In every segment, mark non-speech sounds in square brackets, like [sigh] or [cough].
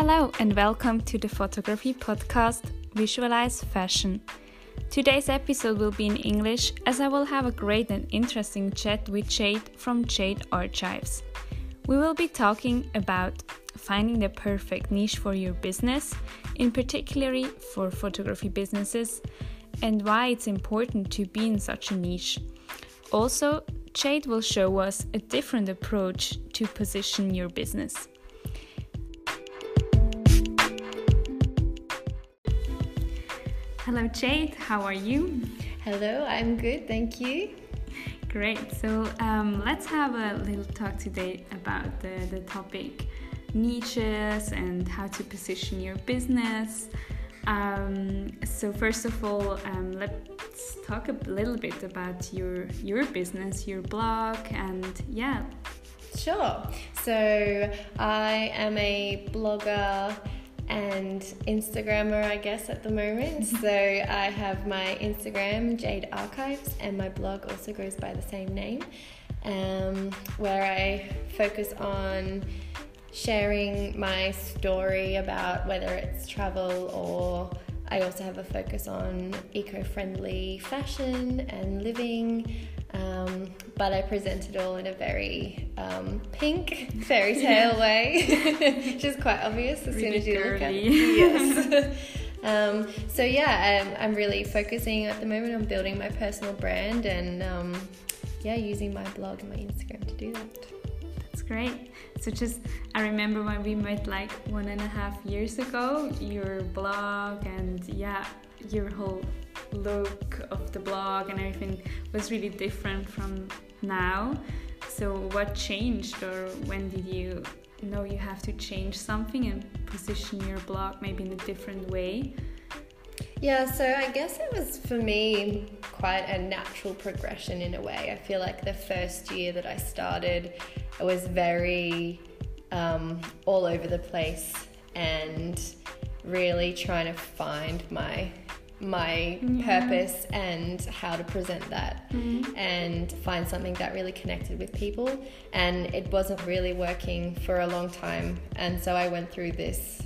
Hello, and welcome to the photography podcast Visualize Fashion. Today's episode will be in English as I will have a great and interesting chat with Jade from Jade Archives. We will be talking about finding the perfect niche for your business, in particularly for photography businesses, and why it's important to be in such a niche. Also, Jade will show us a different approach to position your business. Hello, Jade. How are you? Hello, I'm good, thank you. Great. So um, let's have a little talk today about the, the topic niches and how to position your business. Um, so first of all, um, let's talk a little bit about your your business, your blog, and yeah. Sure. So I am a blogger and Instagrammer, I guess, at the moment. Mm-hmm. so I have my Instagram, Jade Archives, and my blog also goes by the same name, um, where I focus on sharing my story about whether it's travel or I also have a focus on eco friendly fashion and living. Um, but I present it all in a very um, pink fairy tale [laughs] way, [laughs] which is quite obvious as really soon as you girly. look at it. [laughs] Yes. um, so yeah, I'm, I'm, really focusing at the moment on building my personal brand and um, yeah, using my blog and my Instagram to do that. That's great. So just I remember when we met like one and a half years ago, your blog and yeah, your whole look of the blog and everything was really different from now. So, what changed, or when did you know you have to change something and position your blog maybe in a different way? Yeah, so I guess it was for me quite a natural progression in a way. I feel like the first year that I started, I was very um, all over the place and really trying to find my my yeah. purpose and how to present that mm-hmm. and find something that really connected with people and it wasn't really working for a long time and so I went through this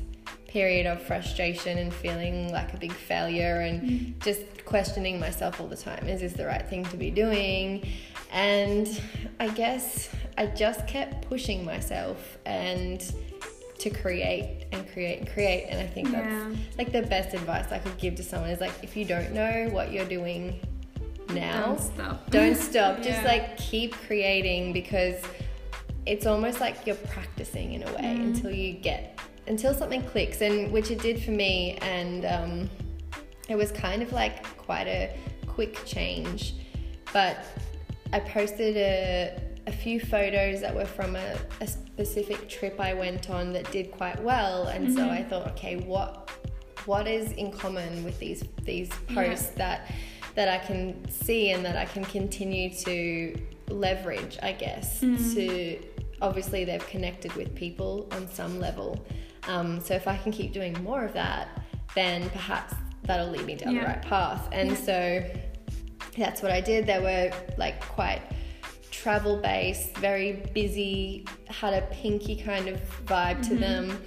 period of frustration and feeling like a big failure and mm-hmm. just questioning myself all the time is this the right thing to be doing and I guess I just kept pushing myself and to create and create and create. And I think yeah. that's like the best advice I could give to someone is like, if you don't know what you're doing now, don't stop. Don't stop. [laughs] yeah. Just like keep creating because it's almost like you're practicing in a way mm. until you get, until something clicks. And which it did for me. And um, it was kind of like quite a quick change. But I posted a, a few photos that were from a, a, specific trip I went on that did quite well, and mm-hmm. so I thought, okay, what what is in common with these these posts yeah. that that I can see and that I can continue to leverage, I guess, mm-hmm. to obviously they've connected with people on some level. Um, so if I can keep doing more of that, then perhaps that'll lead me down yeah. the right path. And yeah. so that's what I did. There were like quite travel based, very busy, had a pinky kind of vibe mm-hmm. to them.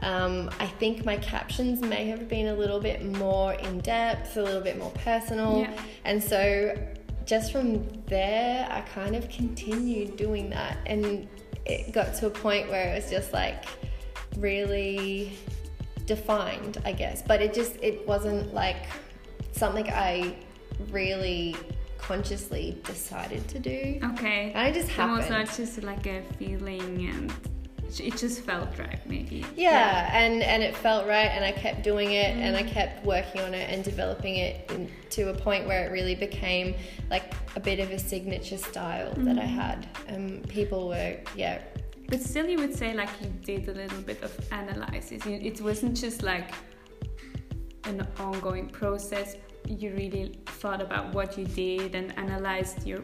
Um, I think my captions may have been a little bit more in depth, a little bit more personal. Yeah. And so just from there, I kind of continued doing that. And it got to a point where it was just like really defined, I guess. But it just, it wasn't like something I really consciously decided to do. Okay. And I just happened. So it was just like a feeling and it just felt right maybe yeah, yeah, and and it felt right and i kept doing it mm. and i kept working on it and developing it in, to a point where it really became like a bit of a signature style mm. that i mm. had and um, people were yeah but still you would say like you did a little bit of analysis it wasn't just like an ongoing process you really thought about what you did and analyzed your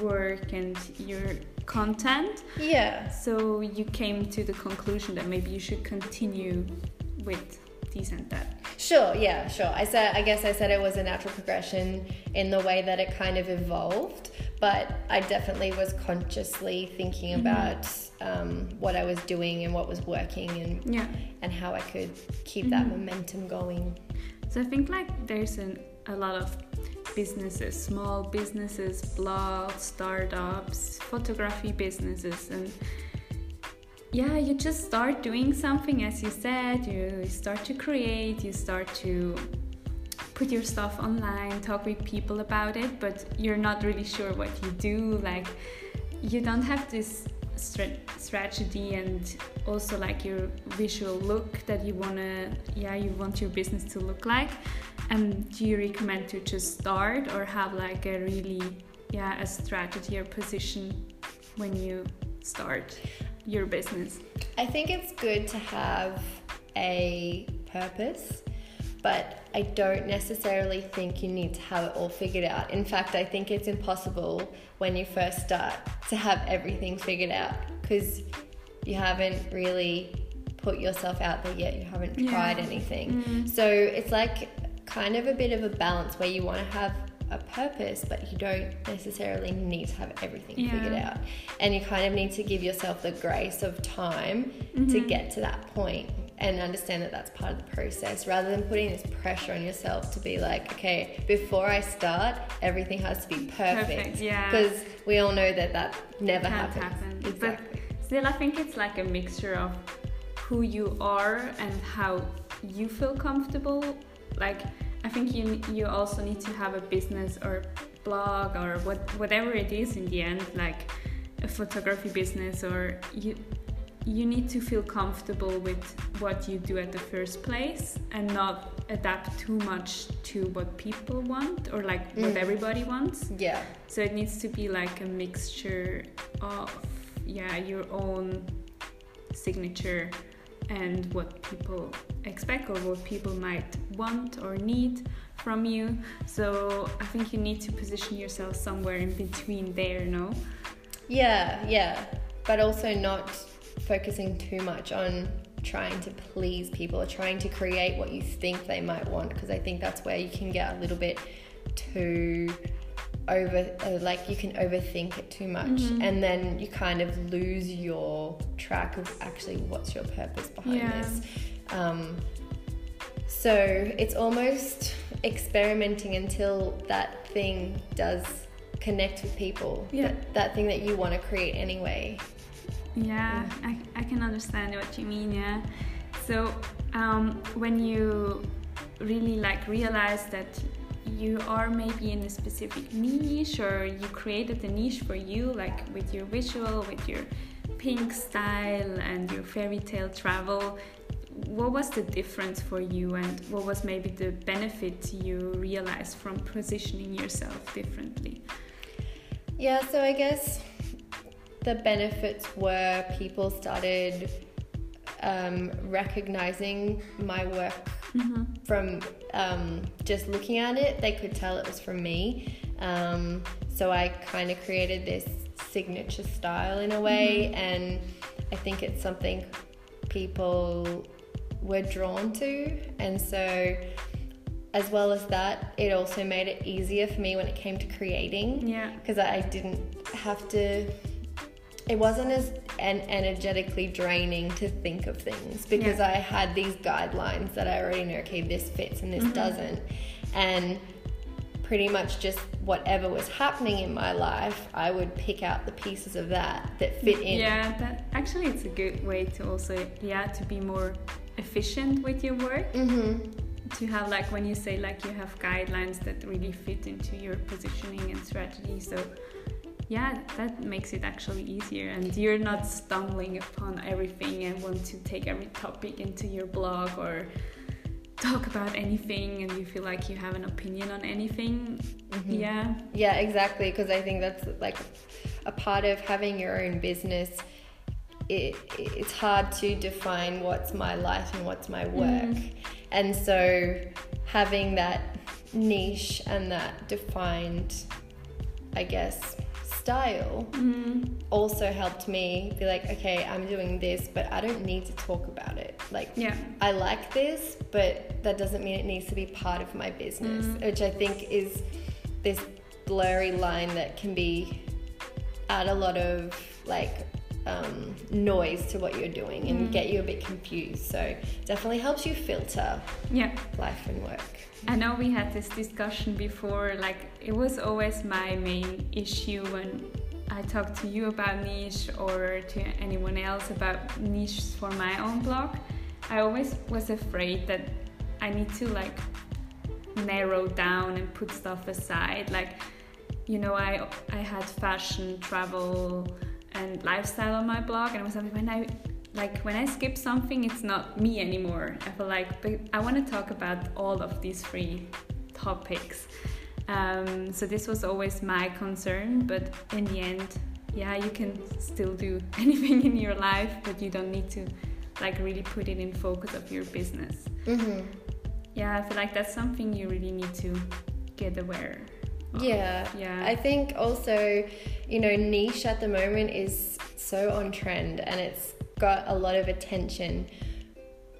work and your content. Yeah. So you came to the conclusion that maybe you should continue with decent that. Sure, yeah, sure. I said I guess I said it was a natural progression in the way that it kind of evolved, but I definitely was consciously thinking Mm-hmm. about um, what I was doing and what was working and Yeah. and how I could keep Mm-hmm. that momentum going. So I think like there's an, a lot of businesses, small businesses, blogs, startups, photography businesses, and yeah, you just start doing something as you said. You start to create. You start to put your stuff online, talk with people about it, but you're not really sure what you do. Like you don't have this strategy and also like your visual look that you wanna yeah you want your business to look like. And do you recommend to just start or have like a really yeah a strategy or position when you start your business? I think it's good to have a purpose, but I don't necessarily think you need to have it all figured out. In fact, I think it's impossible when you first start to have everything figured out because you haven't really put yourself out there yet, you haven't Yeah. tried anything. Mm-hmm. So it's like kind of a bit of a balance where you want to have a purpose, but you don't necessarily need to have everything Yeah. figured out. And you kind of need to give yourself the grace of time to mm-hmm. get to that point and understand that that's part of the process rather than putting this pressure on yourself to be like, okay, before I start, everything has to be perfect. Perfect, yeah. Because we all know that that never can't happens. happen Exactly. but still i think it's like a mixture of who you are and how you feel comfortable like i think you you also need to have a business or blog or what whatever it is in the end like a photography business or you you need to feel comfortable with what you do at the first place and not adapt too much to what people want or like what Mm. everybody wants yeah. so it needs to be like a mixture of yeah your own signature and what people expect or what people might want or need from you. So I think you need to position yourself somewhere in between there, no? Yeah, yeah. But also not focusing too much on trying to please people or trying to create what you think they might want because I think that's where you can get a little bit too over uh, like you can overthink it too much and then you kind of lose your track of actually what's your purpose behind Yeah. this um, so it's almost experimenting until that thing does connect with people. Yeah. That, that thing that you want to create anyway. Yeah, I, I can understand what you mean, yeah. So um, when you really like realize that you are maybe in a specific niche or you created a niche for you, like with your visual, with your pink style and your fairy tale travel, what was the difference for you and what was maybe the benefit you realized from positioning yourself differently? Yeah, so I guess the benefits were people started um, recognizing my work from um, just looking at it. They could tell it was from me. Um, so I kind of created this signature style in a way, and I think it's something people were drawn to. And so, as well as that, it also made it easier for me when it came to creating Yeah. because I didn't have to. It wasn't as en- energetically draining to think of things because Yeah. I had these guidelines that I already know. Okay, this fits and this Mm-hmm. doesn't, and pretty much just whatever was happening in my life, I would pick out the pieces of that that fit in. Yeah, that actually it's a good way to also yeah to be more efficient with your work. Mm-hmm. To have like when you say like you have guidelines that really fit into your positioning and strategy. So yeah, that makes it actually easier, and you're not stumbling upon everything and want to take every topic into your blog or talk about anything and you feel like you have an opinion on anything. Mm-hmm. Yeah. Yeah, exactly. Because I think that's like a part of having your own business. It, it's hard to define what's my life and what's my work. And so having that niche and that defined, I guess, style Mm. also helped me be like, okay, I'm doing this, but I don't need to talk about it. Like, Yeah. I like this, but that doesn't mean it needs to be part of my business, which I think is this blurry line that can be at a lot of like um, noise to what you're doing and get you a bit confused. So definitely helps you filter Yeah. life and work. I know we had this discussion before, like it was always my main issue when I talked to you about niche or to anyone else about niches for my own blog. I always was afraid that I need to like narrow down and put stuff aside. Like, you know, I I had fashion, travel, and lifestyle on my blog, and I was like, when I like when I skip something, it's not me anymore. I feel like but I want to talk about all of these three topics. Um, so this was always my concern, but in the end, yeah, you can still do [laughs] anything in your life, but you don't need to like really put it in focus of your business. Mm-hmm. Yeah, I feel like that's something you really need to get aware. Yeah. Yeah. I think also, you know, niche at the moment is so on trend and it's got a lot of attention.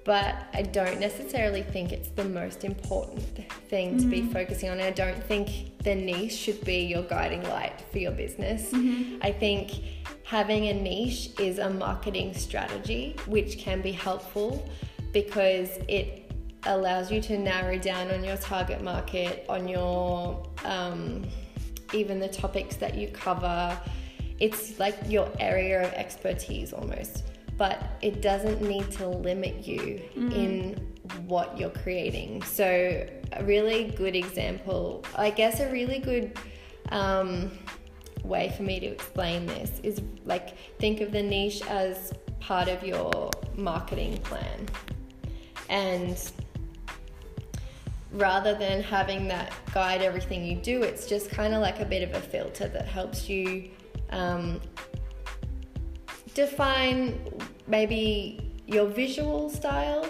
But I don't necessarily think it's the most important thing to be mm-hmm. focusing on. I don't think the niche should be your guiding light for your business. Mm-hmm. I think having a niche is a marketing strategy which can be helpful because it allows you to narrow down on your target market, on your um, even the topics that you cover. It's like your area of expertise almost, but it doesn't need to limit you in what you're creating. So, a really good example, I guess, a really good um, way for me to explain this is like think of the niche as part of your marketing plan. And rather than having that guide everything you do, it's just kind of like a bit of a filter that helps you um, define maybe your visual style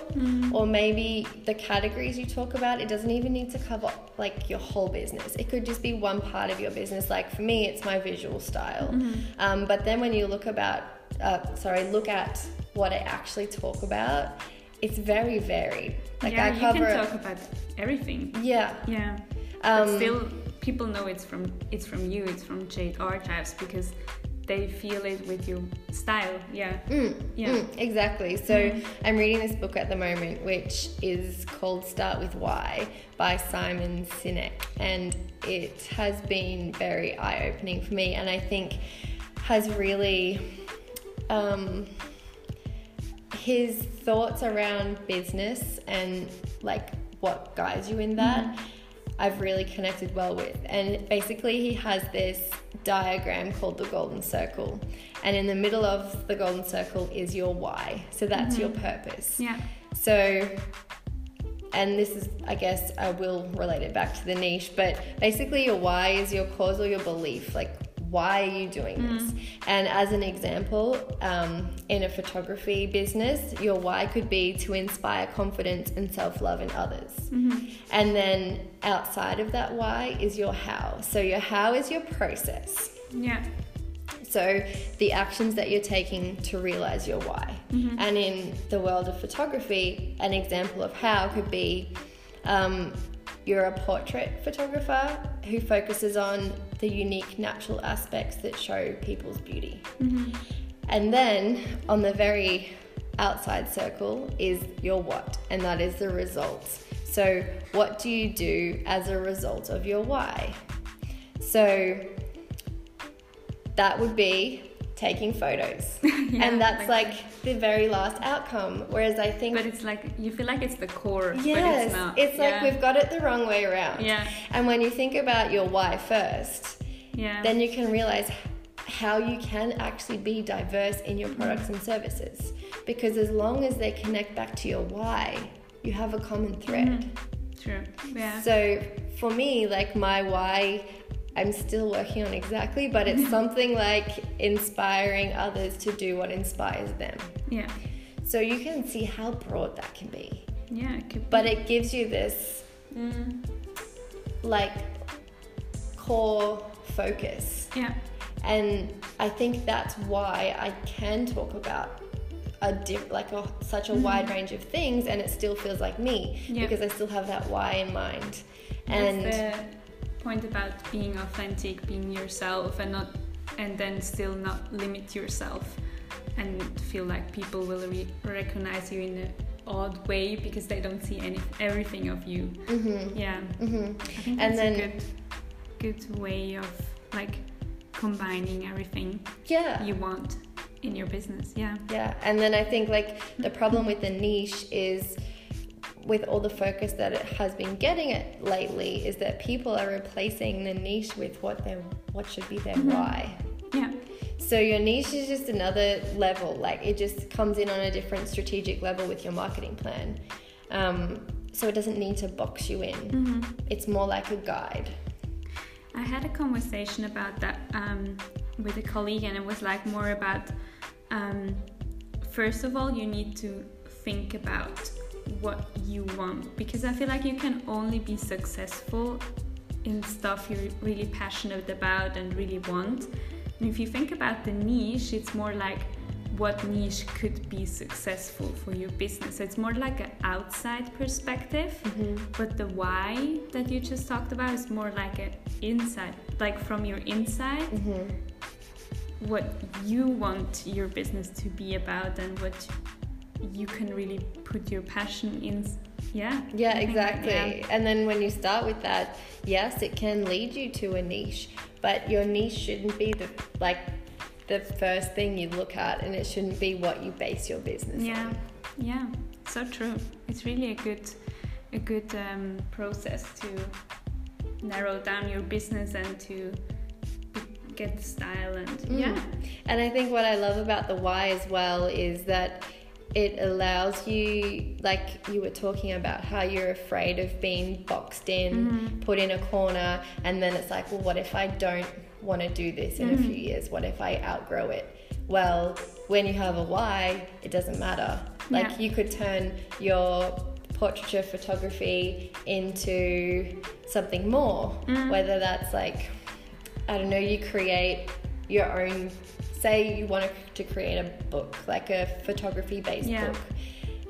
or maybe the categories you talk about. It doesn't even need to cover like your whole business. It could just be one part of your business. Like for me it's my visual style. Um, but then when you look about uh, sorry look at what i actually talk about it's very varied like yeah, i you can talk about everything. yeah Yeah. Um, but still, people know it's from it's from you. It's from Jade Archives because they feel it with your style. Yeah. Mm, Yeah. mm, exactly. So I'm reading this book at the moment, which is called Start with Why by Simon Sinek, and it has been very eye opening for me, and I think has really. Um, his thoughts around business and like what guides you in that mm-hmm. I've really connected well with. And basically, he has this diagram called the golden circle. And in the middle of the golden circle is your why. So that's mm-hmm. your purpose. Yeah. So, and this is, I guess, I will relate it back to the niche, but basically, your why is your cause or your belief. Like, why are you doing this? And as an example, um, in a photography business, your why could be to inspire confidence and self love in others. And then outside of that why is your how. So, your how is your process. Yeah. So, the actions that you're taking to realize your why. And in the world of photography, an example of how could be um, you're a portrait photographer who focuses on the unique natural aspects that show people's beauty. Mm-hmm. And then on the very outside circle is your what, and that is the results. So, what do you do as a result of your why? So, that would be taking photos. [laughs] Yeah, and that's like- like, the very last outcome. Whereas I think, But it's like you feel like it's the core. yes, it's not. it's like we've got it the wrong way around. Yeah. And when you think about your why first, Yeah. then you can realize how you can actually be diverse in your products and services. Because as long as they connect back to your why, you have a common thread. Mm-hmm. True. Yeah. So for me, like my why, I'm still working on exactly, but it's something like inspiring others to do what inspires them. yeah. So you can see how broad that can be. Yeah. It could. But it gives you this Mm, like core focus. yeah. And I think that's why I can talk about a diff, like a, such a Mm-hmm. wide range of things, and it still feels like me Yeah. because I still have that why in mind. That's And point about being authentic, being yourself, and not, and then still not limit yourself, and feel like people will re- recognize you in an odd way because they don't see any everything of you. Mhm. Yeah, Mhm. I think And that's then- a good, good way of like combining everything yeah, you want in your business. Yeah. Yeah, and then I think like the problem with the niche is with all the focus that it has been getting it lately is that people are replacing the niche with what their what should be their Mm-hmm. why. Yeah. So your niche is just another level, like it just comes in on a different strategic level with your marketing plan. Um, so it doesn't need to box you in. Mm-hmm. It's more like a guide. I had a conversation about that um, with a colleague, and it was like more about um, first of all, you need to think about what you want because I feel like you can only be successful in stuff you're really passionate about and really want. And if you think about the niche, it's more like what niche could be successful for your business. It's more like an outside perspective. But the why that you just talked about is more like an inside, like from your inside, Mm-hmm. what you want your business to be about and what you can really put your passion in. Yeah. Yeah, I think that- exactly. And then when you start with that, yes, it can lead you to a niche, but your niche shouldn't be the like the first thing you look at, and it shouldn't be what you base your business Yeah. on. Yeah. So true. It's really a good, a good um, process to narrow down your business and to get the style and Mm. yeah. And I think what I love about the why as well is that it allows you, like you were talking about, how you're afraid of being boxed in, Mm-hmm. put in a corner, and then it's like, well, what if I don't want to do this in a few years? What if I outgrow it? Well, when you have a why, it doesn't matter. Like Yeah. you could turn your portraiture photography into something more, whether that's like I don't know, you create your own, say you wanted to create a book, like a photography based Yeah. book.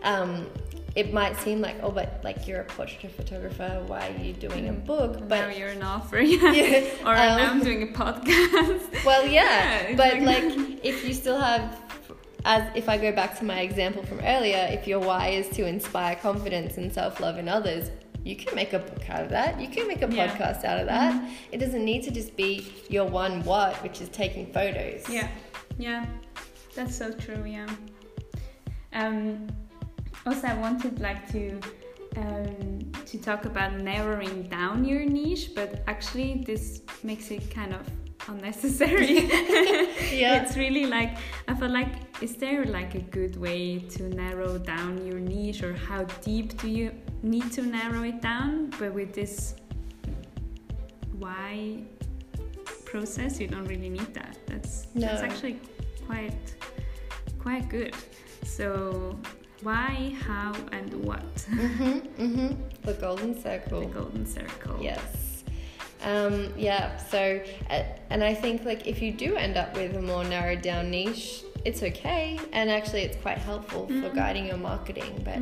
Um, it might seem like, oh, but like you're a portrait photographer, why are you doing a book? now But you're an author, yeah. Yeah, or um, I'm doing a podcast. [laughs] well, Yeah, yeah, but like- like if you still have, as if I go back to my example from earlier, if your why is to inspire confidence and self love in others, you can make a book out of that. You can make a Yeah. podcast out of that. It doesn't need to just be your one what, which is taking photos. Yeah, yeah, that's so true. Yeah. Um, also, I wanted like to um, to talk about narrowing down your niche, but actually, this makes it kind of unnecessary. [laughs] Yeah. it's really like I feel like is there like a good way to narrow down your niche, or how deep do you need to narrow it down? But with this why process, you don't really need that. That's that's actually quite quite good. So why, how, and what? Mhm, [laughs] mhm. The golden circle. the golden circle. Yes. Um, yeah. So, uh, and I think like if you do end up with a more narrowed down niche, it's okay, and actually it's quite helpful for guiding your marketing. But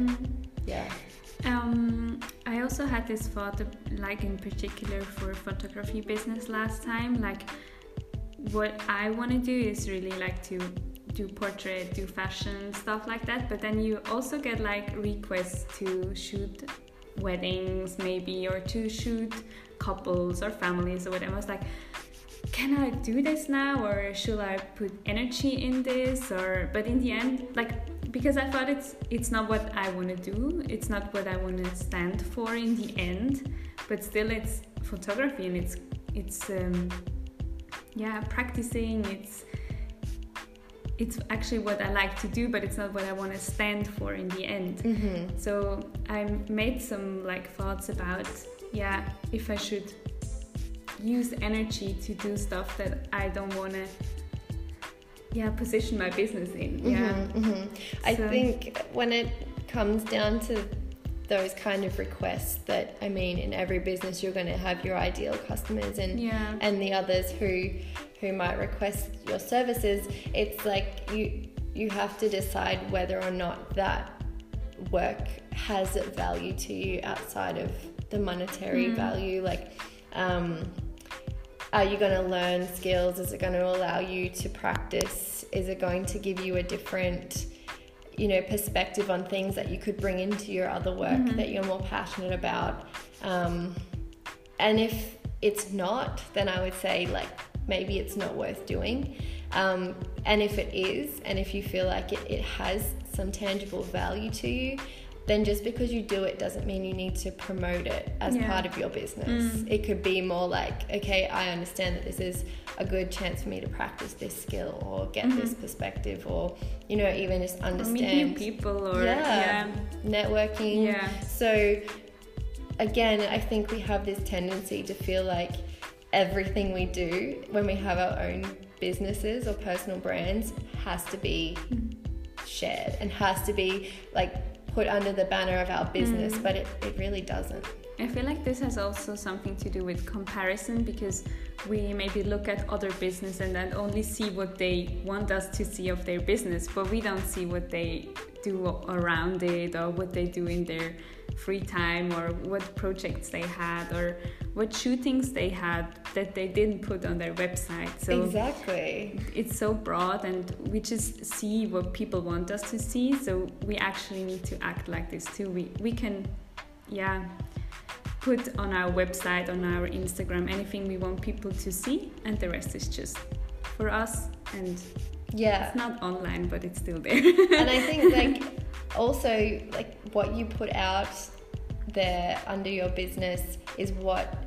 yeah. Um, I also had this thought, like in particular for photography business last time. Like, what I want to do is really like to do portrait, do fashion stuff like that. But then you also get like requests to shoot weddings, maybe, or to shoot couples or families or whatever. I was like, can I do this now or should I put energy in this or but in the end like because I thought it's it's not what I want to do it's not what I want to stand for in the end but still it's photography and it's it's um, yeah practicing it's it's actually what I like to do but it's not what I want to stand for in the end Mm-hmm. so I made some like thoughts about yeah if I should use energy to do stuff that I don't want to yeah position my business in. Yeah. hmm I So- think when it comes down to those kind of requests that I mean in every business you're going to have your ideal customers and yeah. and the others who who who might request your services, it's like you you have to decide whether or not that work has value to you outside of the monetary mm. value. Like, um, are you going to learn skills? Is it going to allow you to practice? Is it going to give you a different, you know, perspective on things that you could bring into your other work mm-hmm. that you're more passionate about? Um, and if it's not, then I would say like maybe it's not worth doing. Um, and if it is, and if you feel like it, it has some tangible value to you, then just because you do it doesn't mean you need to promote it as yeah. part of your business. Mm. It could be more like, okay, I understand that this is a good chance for me to practice this skill or get mm-hmm. this perspective or, you know, even just understand people or yeah, yeah. networking. Yeah. So again, I think we have this tendency to feel like everything we do when we have our own businesses or personal brands has to be shared and has to be like put under the banner of our business, mm. but it, it really doesn't. I feel like this has also something to do with comparison because we maybe look at other business and then only see what they want us to see of their business, but we don't see what they do around it or what they do in their free time or what projects they had or what shootings they had that they didn't put on their website. So exactly. It's so broad and we just see what people want us to see. So we actually need to act like this too. We we can yeah put on our website, on our Instagram, anything we want people to see and the rest is just for us and yeah it's not online but it's still there and i think [laughs] like also like what you put out there under your business is what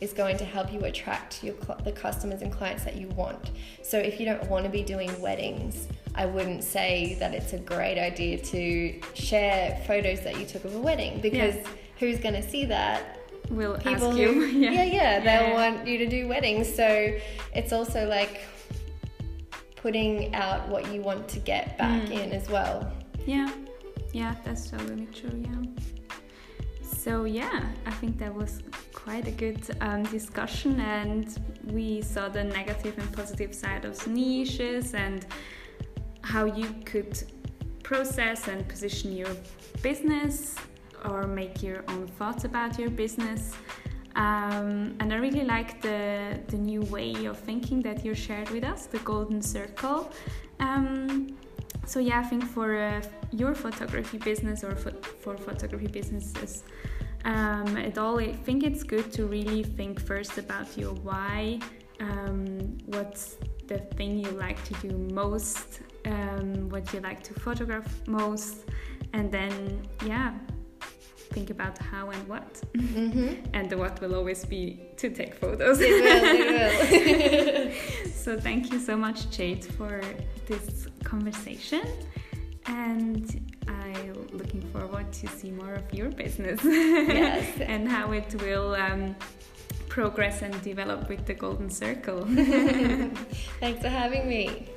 is going to help you attract your the customers and clients that you want. So if you don't want to be doing weddings, I wouldn't say that it's a great idea to share photos that you took of a wedding because yeah. who's going to see that? Will people ask you. Who, [laughs] yeah. yeah, yeah, they'll yeah. want you to do weddings. So it's also like putting out what you want to get back mm. in as well. Yeah. Yeah, that's totally true. Yeah. So yeah, I think that was quite a good um, discussion, and we saw the negative and positive side of niches and how you could process and position your business or make your own thoughts about your business. Um, and I really like the, the new way of thinking that you shared with us, the golden circle. Um, so yeah, I think for uh, your photography business or for, for photography businesses um, at all, I think it's good to really think first about your why. Um, what's the thing you like to do most? Um, what you like to photograph most? And then, yeah, think about how and what. Mm-hmm. [laughs] and the what will always be to take photos. It will, it [laughs] will. [laughs] so, thank you so much, Jade, for this conversation and I'm looking forward to see more of your business yes. [laughs] and how it will um, progress and develop with the Golden Circle. [laughs] Thanks for having me.